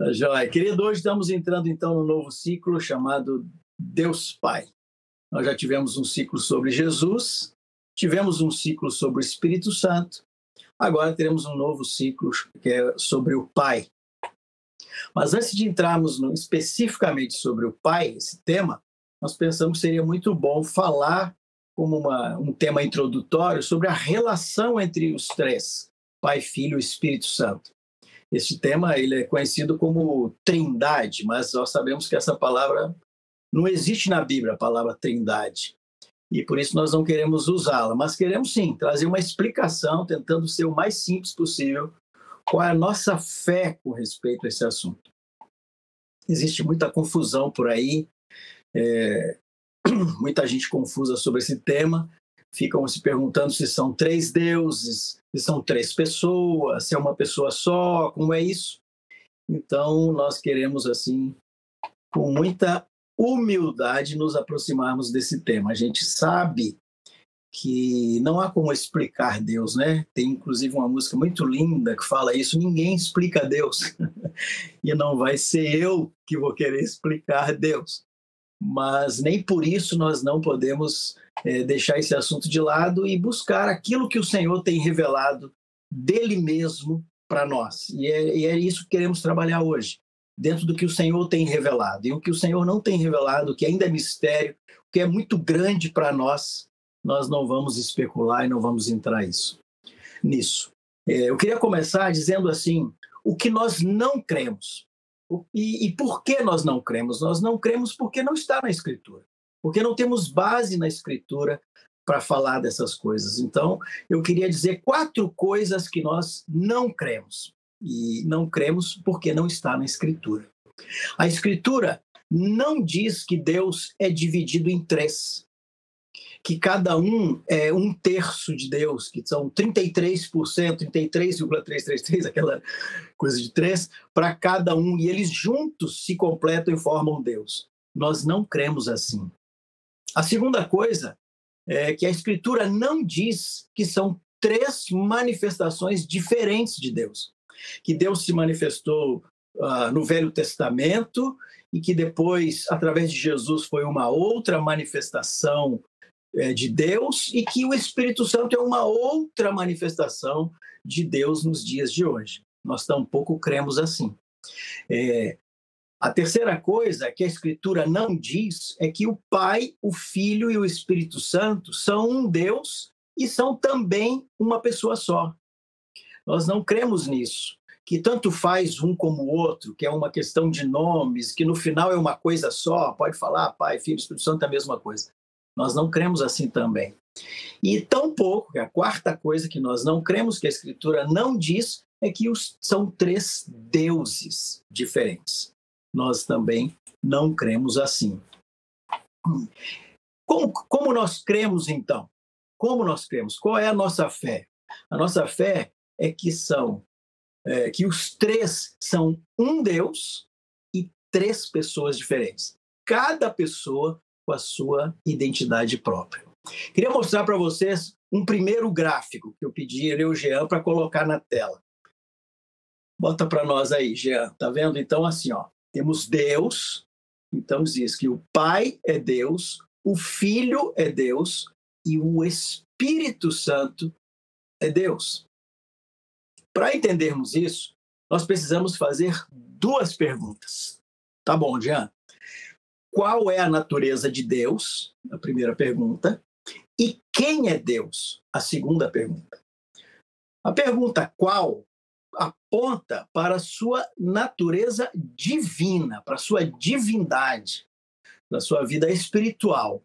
Tá joia. Querido, hoje estamos entrando então no novo ciclo chamado Deus Pai. Nós já tivemos um ciclo sobre Jesus, tivemos um ciclo sobre o Espírito Santo, agora teremos um novo ciclo que é sobre o Pai. Mas antes de entrarmos no, especificamente sobre o Pai, esse tema, nós pensamos que seria muito bom falar como uma, um tema introdutório sobre a relação entre os três, Pai, Filho e Espírito Santo. Esse tema ele é conhecido como trindade, mas nós sabemos que essa palavra não existe na Bíblia, a palavra trindade. E por isso nós não queremos usá-la, mas queremos sim trazer uma explicação, tentando ser o mais simples possível, qual é a nossa fé com respeito a esse assunto. Existe muita confusão por aí, é, muita gente confusa sobre esse tema, ficam se perguntando se são três deuses, se são três pessoas, se é uma pessoa só, como é isso? Então, nós queremos, assim, com muita humildade, nos aproximarmos desse tema. A gente sabe que não há como explicar Deus, né? Tem inclusive uma música muito linda que fala isso: ninguém explica Deus. e não vai ser eu que vou querer explicar Deus. Mas nem por isso nós não podemos é, deixar esse assunto de lado e buscar aquilo que o Senhor tem revelado dele mesmo para nós. E é, e é isso que queremos trabalhar hoje, dentro do que o Senhor tem revelado. E o que o Senhor não tem revelado, que ainda é mistério, que é muito grande para nós, nós não vamos especular e não vamos entrar isso, nisso. É, eu queria começar dizendo assim: o que nós não cremos. E, e por que nós não cremos? Nós não cremos porque não está na Escritura porque não temos base na escritura para falar dessas coisas. Então, eu queria dizer quatro coisas que nós não cremos. E não cremos porque não está na escritura. A escritura não diz que Deus é dividido em três, que cada um é um terço de Deus, que são 33%, 33,333, aquela coisa de três, para cada um, e eles juntos se completam e formam Deus. Nós não cremos assim. A segunda coisa é que a Escritura não diz que são três manifestações diferentes de Deus. Que Deus se manifestou uh, no Velho Testamento e que depois, através de Jesus, foi uma outra manifestação de Deus e que o Espírito Santo é uma outra manifestação de Deus nos dias de hoje. Nós tampouco cremos assim. É, a terceira coisa que a Escritura não diz é que o Pai, o Filho e o Espírito Santo são um Deus e são também uma pessoa só. Nós não cremos nisso, que tanto faz um como o outro, que é uma questão de nomes, que no final é uma coisa só, pode falar Pai, Filho e Espírito Santo é a mesma coisa. Nós não cremos assim também. E tampouco, que é a quarta coisa que nós não cremos, que a Escritura não diz, é que os, são três deuses diferentes nós também não cremos assim. Como, como nós cremos, então? Como nós cremos? Qual é a nossa fé? A nossa fé é que são é, que os três são um Deus e três pessoas diferentes. Cada pessoa com a sua identidade própria. Queria mostrar para vocês um primeiro gráfico que eu pedi ele o Jean para colocar na tela. Bota para nós aí, Jean. Tá vendo? Então assim, ó. Temos Deus, então diz que o Pai é Deus, o Filho é Deus e o Espírito Santo é Deus. Para entendermos isso, nós precisamos fazer duas perguntas. Tá bom, Jean? Qual é a natureza de Deus? A primeira pergunta. E quem é Deus? A segunda pergunta. A pergunta qual aponta para a sua natureza divina, para a sua divindade, para a sua vida espiritual.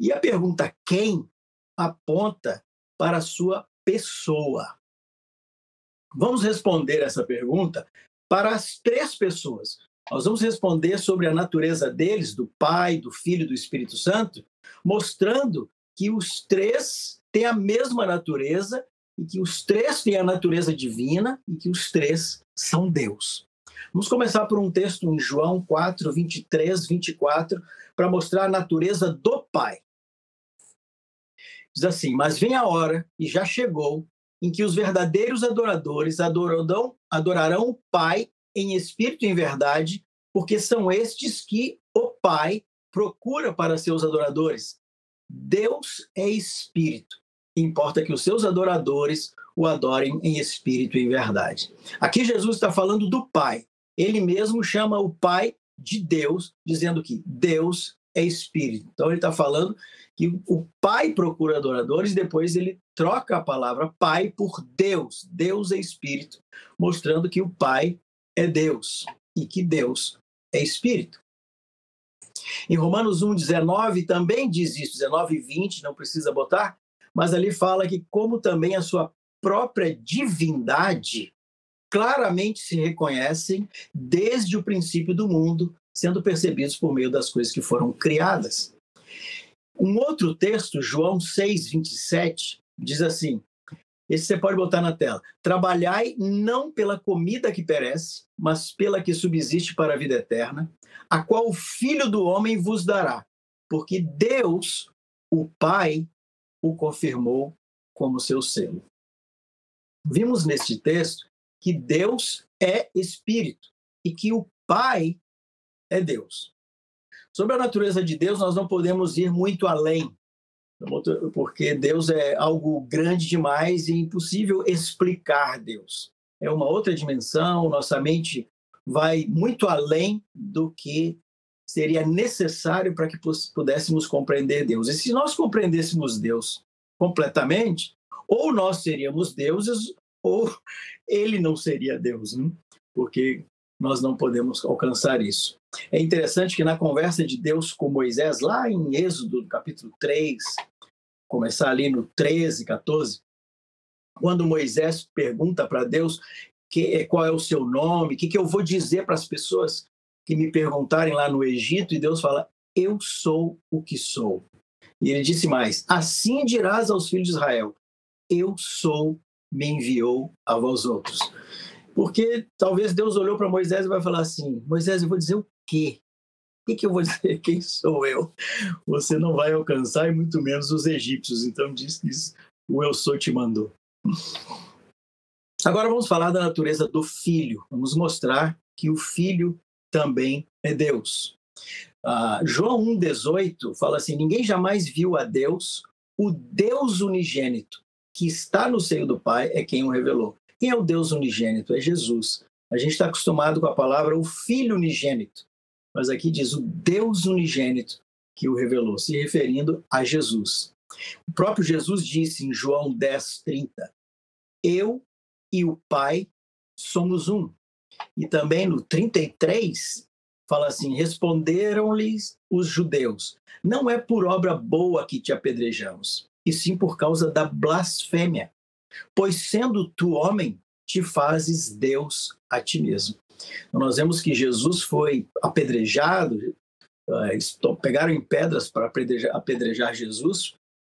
E a pergunta quem aponta para a sua pessoa. Vamos responder essa pergunta para as três pessoas. Nós vamos responder sobre a natureza deles, do Pai, do Filho e do Espírito Santo, mostrando que os três têm a mesma natureza e que os três têm a natureza divina e que os três são Deus. Vamos começar por um texto em João 4, 23, 24, para mostrar a natureza do Pai. Diz assim: Mas vem a hora, e já chegou, em que os verdadeiros adoradores adorarão, adorarão o Pai em espírito e em verdade, porque são estes que o Pai procura para seus adoradores. Deus é espírito. Importa que os seus adoradores o adorem em espírito e em verdade. Aqui Jesus está falando do Pai. Ele mesmo chama o Pai de Deus, dizendo que Deus é espírito. Então ele está falando que o Pai procura adoradores, depois ele troca a palavra Pai por Deus. Deus é espírito, mostrando que o Pai é Deus e que Deus é espírito. Em Romanos 1, 19 também diz isso, 19 e 20, não precisa botar, mas ali fala que, como também a sua própria divindade claramente se reconhecem desde o princípio do mundo, sendo percebidos por meio das coisas que foram criadas. Um outro texto, João 6, 27, diz assim: esse você pode botar na tela. Trabalhai não pela comida que perece, mas pela que subsiste para a vida eterna, a qual o Filho do Homem vos dará, porque Deus, o Pai, o confirmou como seu selo. Vimos neste texto que Deus é Espírito e que o Pai é Deus. Sobre a natureza de Deus, nós não podemos ir muito além, porque Deus é algo grande demais e impossível explicar Deus. É uma outra dimensão, nossa mente vai muito além do que seria necessário para que pudéssemos compreender Deus. E se nós compreendêssemos Deus completamente, ou nós seríamos deuses, ou ele não seria Deus, né? porque nós não podemos alcançar isso. É interessante que na conversa de Deus com Moisés, lá em Êxodo, capítulo 3, começar ali no 13, 14, quando Moisés pergunta para Deus que, qual é o seu nome, o que, que eu vou dizer para as pessoas que me perguntarem lá no Egito, e Deus fala: Eu sou o que sou. E ele disse mais: Assim dirás aos filhos de Israel: Eu sou, me enviou a vós outros. Porque talvez Deus olhou para Moisés e vai falar assim: Moisés, eu vou dizer o quê? O que, que eu vou dizer? Quem sou eu? Você não vai alcançar, e muito menos os egípcios. Então diz que o eu sou te mandou. Agora vamos falar da natureza do filho. Vamos mostrar que o filho também é Deus. Uh, João 1,18 fala assim: Ninguém jamais viu a Deus, o Deus unigênito que está no seio do Pai é quem o revelou. Quem é o Deus unigênito? É Jesus. A gente está acostumado com a palavra o Filho unigênito, mas aqui diz o Deus unigênito que o revelou, se referindo a Jesus. O próprio Jesus disse em João 10, 30, Eu e o Pai somos um. E também no 33, fala assim: Responderam-lhes os judeus: Não é por obra boa que te apedrejamos, e sim por causa da blasfêmia. Pois sendo tu homem, te fazes Deus a ti mesmo. Então, nós vemos que Jesus foi apedrejado, eh, pegaram em pedras para apedrejar, apedrejar Jesus,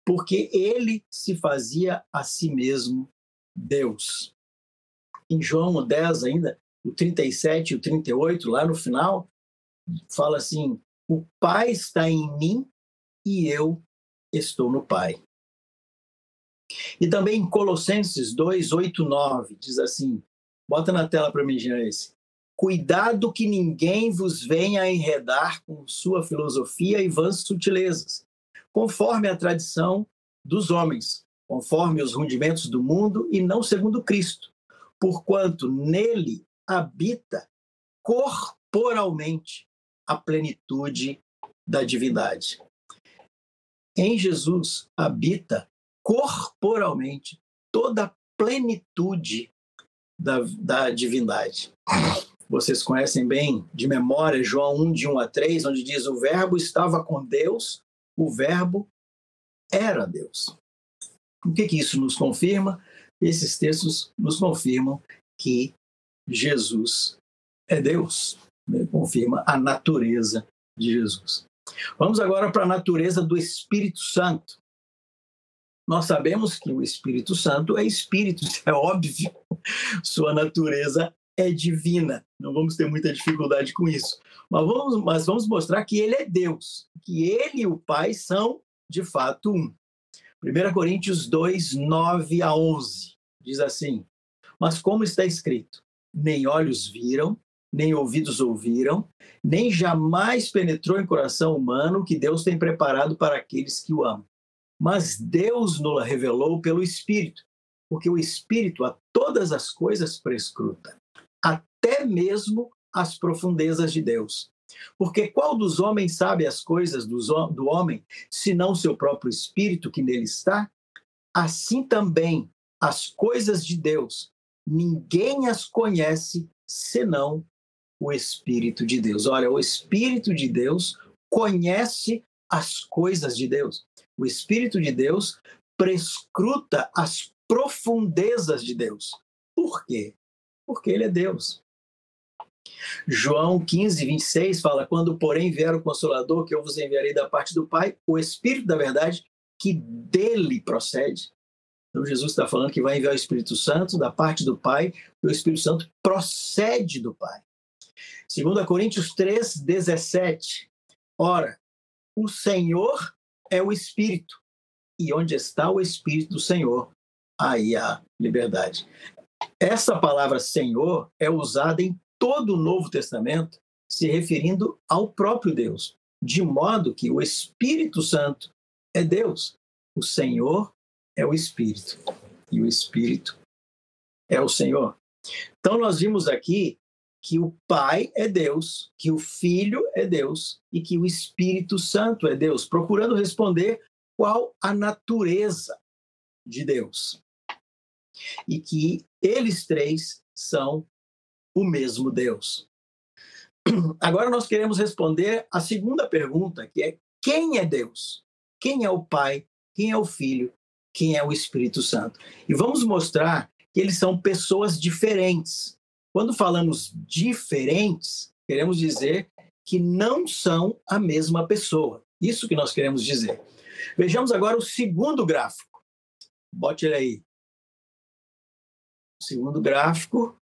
porque ele se fazia a si mesmo Deus. Em João 10 ainda, o 37 e o 38, lá no final, fala assim: o Pai está em mim e eu estou no Pai. E também em Colossenses 2, 8, 9, diz assim: bota na tela para mim, esse. Cuidado que ninguém vos venha a enredar com sua filosofia e vãs sutilezas, conforme a tradição dos homens, conforme os rudimentos do mundo e não segundo Cristo, porquanto nele habita corporalmente a plenitude da divindade. Em Jesus habita corporalmente toda a plenitude da, da divindade. Vocês conhecem bem de memória João 1, de 1 a 3, onde diz: O Verbo estava com Deus, o Verbo era Deus. O que, que isso nos confirma? Esses textos nos confirmam que Jesus é Deus, né? confirma a natureza de Jesus. Vamos agora para a natureza do Espírito Santo. Nós sabemos que o Espírito Santo é espírito, é óbvio. Sua natureza é divina. Não vamos ter muita dificuldade com isso. Mas vamos, mas vamos mostrar que ele é Deus, que ele e o Pai são, de fato, um. 1 Coríntios 2, 9 a 11 diz assim: Mas como está escrito, nem olhos viram, nem ouvidos ouviram, nem jamais penetrou em coração humano que Deus tem preparado para aqueles que o amam. Mas Deus nos revelou pelo Espírito, porque o Espírito a todas as coisas prescruta, até mesmo as profundezas de Deus. Porque qual dos homens sabe as coisas do homem, senão seu próprio espírito que nele está? Assim também as coisas de Deus, ninguém as conhece senão o Espírito de Deus. Olha, o Espírito de Deus conhece as coisas de Deus. O Espírito de Deus prescruta as profundezas de Deus. Por quê? Porque ele é Deus. João 15, 26 fala: Quando, porém, vier o Consolador, que eu vos enviarei da parte do Pai, o Espírito da verdade, que dele procede. Então, Jesus está falando que vai enviar o Espírito Santo da parte do Pai, e o Espírito Santo procede do Pai. 2 Coríntios 3, 17. Ora, o Senhor é o Espírito, e onde está o Espírito do Senhor, aí há liberdade. Essa palavra Senhor é usada em todo o Novo Testamento se referindo ao próprio Deus, de modo que o Espírito Santo é Deus, o Senhor é o Espírito e o Espírito é o Senhor. Então nós vimos aqui que o Pai é Deus, que o Filho é Deus e que o Espírito Santo é Deus, procurando responder qual a natureza de Deus. E que eles três são o mesmo Deus. Agora nós queremos responder a segunda pergunta, que é: quem é Deus? Quem é o Pai? Quem é o Filho? Quem é o Espírito Santo? E vamos mostrar que eles são pessoas diferentes. Quando falamos diferentes, queremos dizer que não são a mesma pessoa. Isso que nós queremos dizer. Vejamos agora o segundo gráfico. Bote ele aí. O segundo gráfico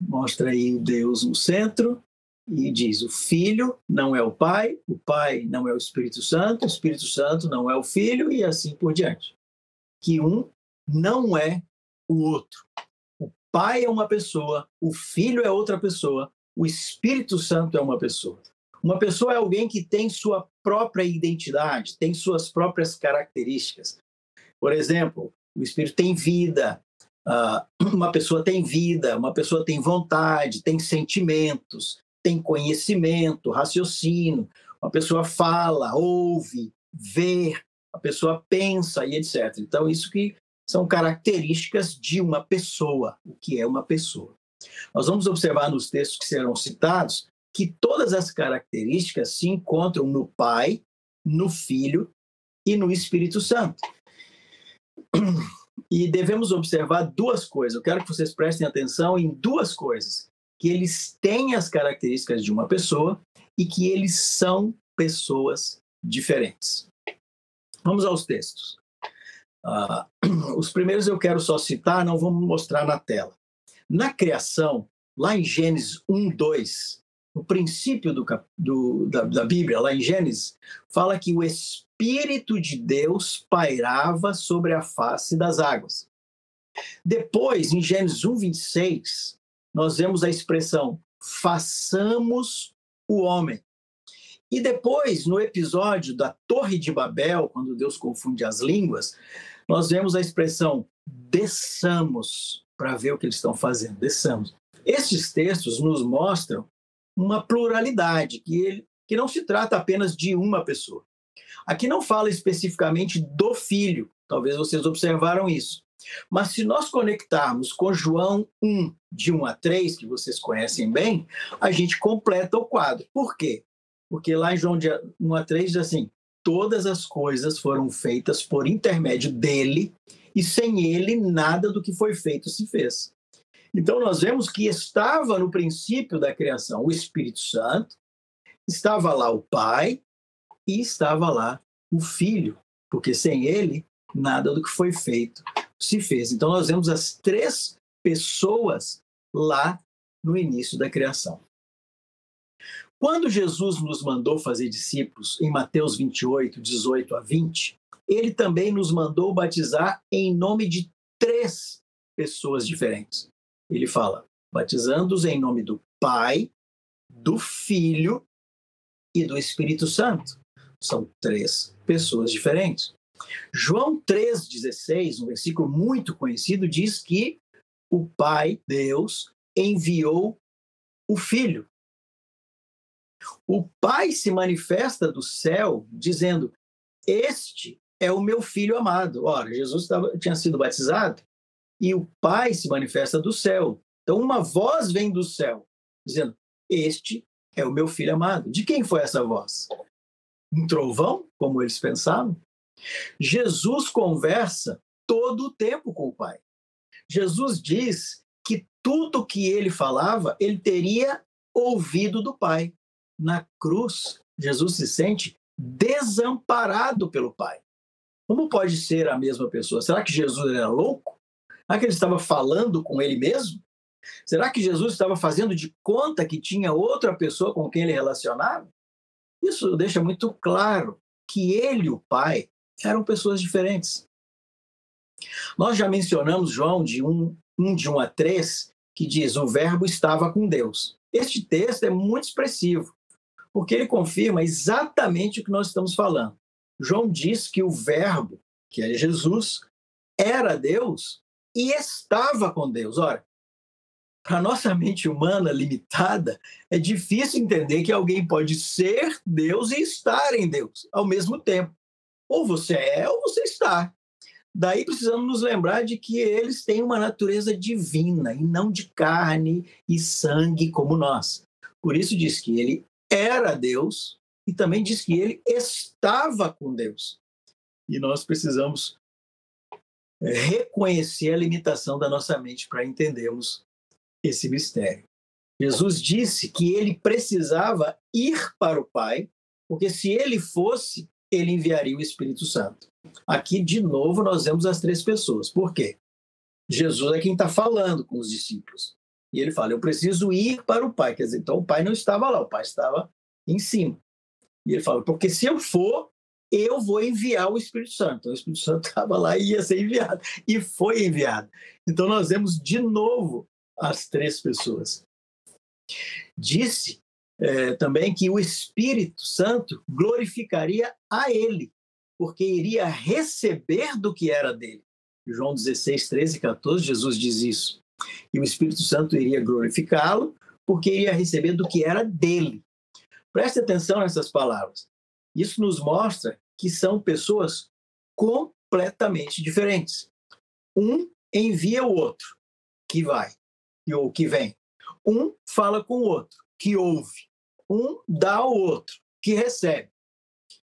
mostra aí Deus no centro e diz: o Filho não é o Pai, o Pai não é o Espírito Santo, o Espírito Santo não é o Filho e assim por diante. Que um não é o outro. Pai é uma pessoa, o Filho é outra pessoa, o Espírito Santo é uma pessoa. Uma pessoa é alguém que tem sua própria identidade, tem suas próprias características. Por exemplo, o Espírito tem vida, Uh, uma pessoa tem vida, uma pessoa tem vontade, tem sentimentos, tem conhecimento, raciocínio, uma pessoa fala, ouve, vê, a pessoa pensa e etc. Então, isso que são características de uma pessoa, o que é uma pessoa. Nós vamos observar nos textos que serão citados que todas as características se encontram no Pai, no Filho e no Espírito Santo. E devemos observar duas coisas. Eu quero que vocês prestem atenção em duas coisas: que eles têm as características de uma pessoa e que eles são pessoas diferentes. Vamos aos textos. Uh, os primeiros eu quero só citar, não vamos mostrar na tela. Na criação, lá em Gênesis 1, 2, no princípio do, do, da, da Bíblia, lá em Gênesis, fala que o Espírito de Deus pairava sobre a face das águas. Depois, em Gênesis 1, 26, nós vemos a expressão façamos o homem. E depois, no episódio da Torre de Babel, quando Deus confunde as línguas, nós vemos a expressão desçamos para ver o que eles estão fazendo, desçamos. Estes textos nos mostram uma pluralidade, que, ele, que não se trata apenas de uma pessoa. Aqui não fala especificamente do filho, talvez vocês observaram isso. Mas se nós conectarmos com João 1, de 1 a 3, que vocês conhecem bem, a gente completa o quadro. Por quê? Porque lá em João 1 a 3 diz assim: todas as coisas foram feitas por intermédio dele, e sem ele nada do que foi feito se fez. Então, nós vemos que estava no princípio da criação o Espírito Santo, estava lá o Pai e estava lá o Filho, porque sem ele, nada do que foi feito se fez. Então, nós vemos as três pessoas lá no início da criação. Quando Jesus nos mandou fazer discípulos, em Mateus 28, 18 a 20, ele também nos mandou batizar em nome de três pessoas diferentes ele fala: batizando-os em nome do Pai, do Filho e do Espírito Santo. São três pessoas diferentes. João 3,16, um versículo muito conhecido, diz que o Pai, Deus, enviou o Filho. O Pai se manifesta do céu dizendo: Este é o meu filho amado. Ora, Jesus estava, tinha sido batizado e o Pai se manifesta do céu. Então, uma voz vem do céu dizendo: Este é o meu filho amado. De quem foi essa voz? Um trovão, como eles pensavam? Jesus conversa todo o tempo com o Pai. Jesus diz que tudo que ele falava, ele teria ouvido do Pai. Na cruz, Jesus se sente desamparado pelo Pai. Como pode ser a mesma pessoa? Será que Jesus era louco? Será que ele estava falando com ele mesmo? Será que Jesus estava fazendo de conta que tinha outra pessoa com quem ele relacionava? Isso deixa muito claro que ele e o Pai eram pessoas diferentes. Nós já mencionamos João de 1, 1 de 1 a 3, que diz: O Verbo estava com Deus. Este texto é muito expressivo, porque ele confirma exatamente o que nós estamos falando. João diz que o Verbo, que é Jesus, era Deus e estava com Deus. Ora, para nossa mente humana limitada, é difícil entender que alguém pode ser Deus e estar em Deus ao mesmo tempo. Ou você é ou você está. Daí precisamos nos lembrar de que eles têm uma natureza divina e não de carne e sangue como nós. Por isso diz que ele era Deus e também diz que ele estava com Deus. E nós precisamos é, reconhecer a limitação da nossa mente para entendermos esse mistério. Jesus disse que ele precisava ir para o Pai, porque se ele fosse, ele enviaria o Espírito Santo. Aqui, de novo, nós vemos as três pessoas. Por quê? Jesus é quem está falando com os discípulos. E ele fala: Eu preciso ir para o Pai. Quer dizer, então o Pai não estava lá, o Pai estava em cima. E ele fala: Porque se eu for, eu vou enviar o Espírito Santo. Então, o Espírito Santo estava lá e ia ser enviado. E foi enviado. Então, nós vemos de novo as três pessoas. Disse é, também que o Espírito Santo glorificaria a ele, porque iria receber do que era dele. João 16, 13 e 14, Jesus diz isso. E o Espírito Santo iria glorificá-lo, porque iria receber do que era dele. Preste atenção nessas palavras. Isso nos mostra que são pessoas completamente diferentes. Um envia o outro, que vai ou que vem. Um fala com o outro, que ouve. Um dá ao outro, que recebe.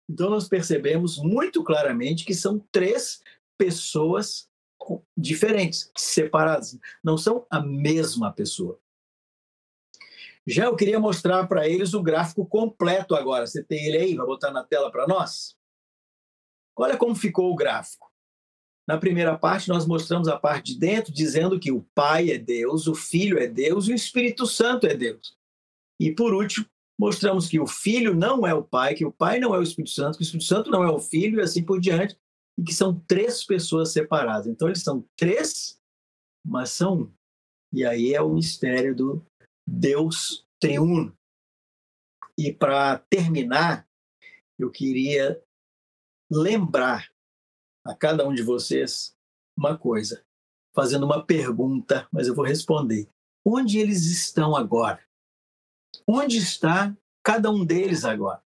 Então, nós percebemos muito claramente que são três pessoas diferentes, separadas. Não são a mesma pessoa. Já eu queria mostrar para eles o gráfico completo agora. Você tem ele aí? Vai botar na tela para nós? Olha como ficou o gráfico. Na primeira parte, nós mostramos a parte de dentro, dizendo que o Pai é Deus, o Filho é Deus e o Espírito Santo é Deus. E por último, mostramos que o Filho não é o Pai, que o Pai não é o Espírito Santo, que o Espírito Santo não é o Filho e assim por diante, e que são três pessoas separadas. Então, eles são três, mas são um. E aí é o mistério do Deus triuno. E para terminar, eu queria lembrar a cada um de vocês uma coisa, fazendo uma pergunta, mas eu vou responder. Onde eles estão agora? Onde está cada um deles agora?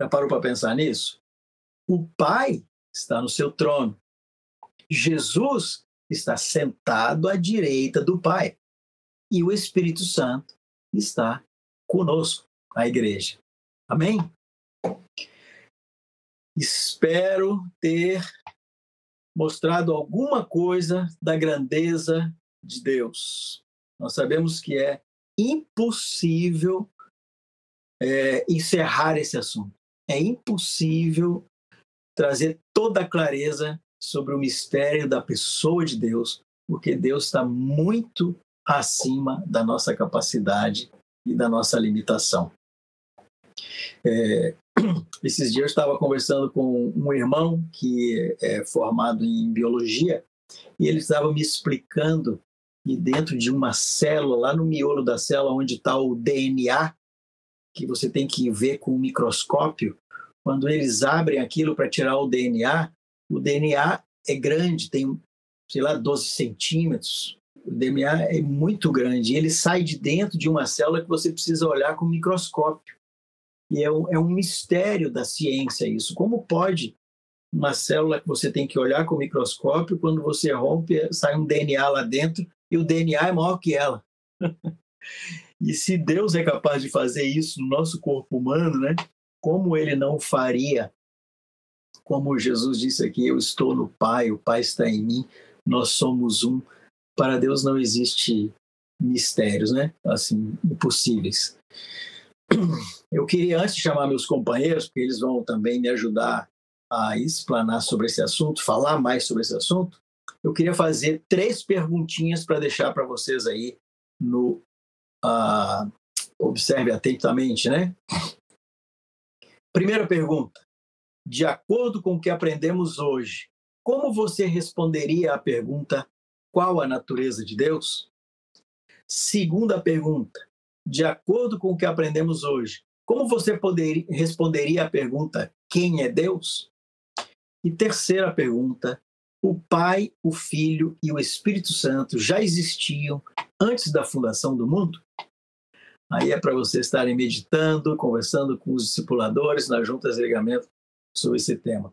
Já parou para pensar nisso? O Pai está no seu trono. Jesus está sentado à direita do Pai. E o Espírito Santo está conosco, a igreja. Amém? Espero ter mostrado alguma coisa da grandeza de Deus. Nós sabemos que é impossível é, encerrar esse assunto. É impossível trazer toda a clareza sobre o mistério da pessoa de Deus, porque Deus está muito acima da nossa capacidade e da nossa limitação. É, esses dias eu estava conversando com um irmão que é formado em biologia e ele estava me explicando e dentro de uma célula, lá no miolo da célula, onde está o DNA, que você tem que ver com o microscópio, quando eles abrem aquilo para tirar o DNA, o DNA é grande, tem, sei lá, 12 centímetros. O DNA é muito grande. Ele sai de dentro de uma célula que você precisa olhar com microscópio. E é um, é um mistério da ciência isso. Como pode uma célula que você tem que olhar com o microscópio, quando você rompe, sai um DNA lá dentro e o DNA é maior que ela. e se Deus é capaz de fazer isso no nosso corpo humano, né? Como ele não faria? Como Jesus disse aqui, eu estou no Pai, o Pai está em mim, nós somos um. Para Deus não existe mistérios, né? Assim, impossíveis. Eu queria antes chamar meus companheiros, porque eles vão também me ajudar a explanar sobre esse assunto, falar mais sobre esse assunto, eu queria fazer três perguntinhas para deixar para vocês aí no uh, observe atentamente, né? Primeira pergunta: de acordo com o que aprendemos hoje, como você responderia à pergunta qual a natureza de Deus? Segunda pergunta: de acordo com o que aprendemos hoje, como você poderia, responderia à pergunta quem é Deus? E terceira pergunta: o Pai, o Filho e o Espírito Santo já existiam antes da fundação do mundo? Aí é para vocês estarem meditando, conversando com os discipuladores nas juntas de ligamento sobre esse tema.